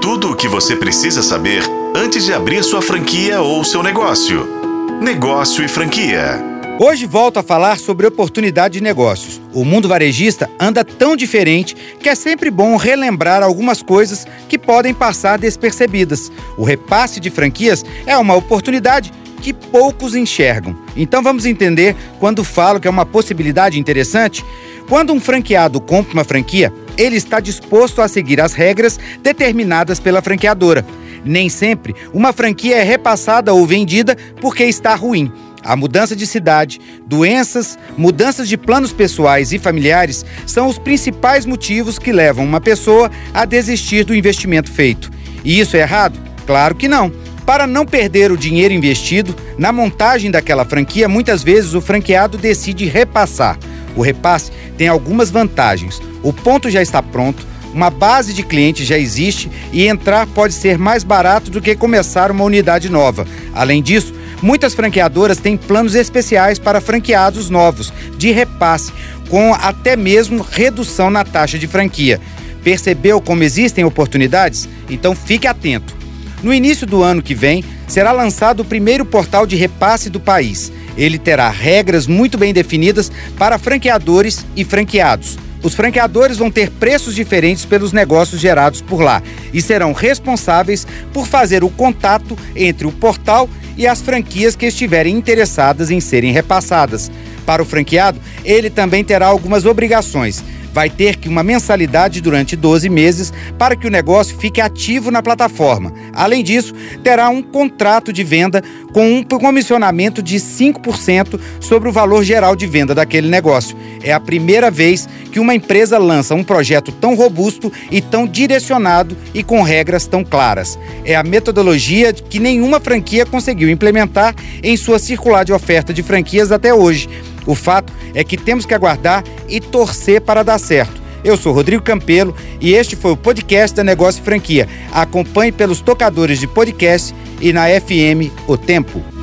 Tudo o que você precisa saber antes de abrir sua franquia ou seu negócio. Negócio e franquia. Hoje volto a falar sobre oportunidade de negócios. O mundo varejista anda tão diferente que é sempre bom relembrar algumas coisas que podem passar despercebidas. O repasse de franquias é uma oportunidade que poucos enxergam. Então vamos entender quando falo que é uma possibilidade interessante. Quando um franqueado compra uma franquia, ele está disposto a seguir as regras determinadas pela franqueadora. Nem sempre uma franquia é repassada ou vendida porque está ruim. A mudança de cidade, doenças, mudanças de planos pessoais e familiares são os principais motivos que levam uma pessoa a desistir do investimento feito. E isso é errado? Claro que não. Para não perder o dinheiro investido, na montagem daquela franquia, muitas vezes o franqueado decide repassar. O repasse tem algumas vantagens. O ponto já está pronto, uma base de clientes já existe e entrar pode ser mais barato do que começar uma unidade nova. Além disso, Muitas franqueadoras têm planos especiais para franqueados novos, de repasse, com até mesmo redução na taxa de franquia. Percebeu como existem oportunidades? Então fique atento. No início do ano que vem, será lançado o primeiro portal de repasse do país. Ele terá regras muito bem definidas para franqueadores e franqueados. Os franqueadores vão ter preços diferentes pelos negócios gerados por lá e serão responsáveis por fazer o contato entre o portal e as franquias que estiverem interessadas em serem repassadas. Para o franqueado, ele também terá algumas obrigações vai ter que uma mensalidade durante 12 meses para que o negócio fique ativo na plataforma. Além disso, terá um contrato de venda com um comissionamento de 5% sobre o valor geral de venda daquele negócio. É a primeira vez que uma empresa lança um projeto tão robusto e tão direcionado e com regras tão claras. É a metodologia que nenhuma franquia conseguiu implementar em sua circular de oferta de franquias até hoje. O fato é que temos que aguardar e torcer para dar certo. Eu sou Rodrigo Campelo e este foi o podcast da Negócio Franquia. Acompanhe pelos tocadores de podcast e na FM O Tempo.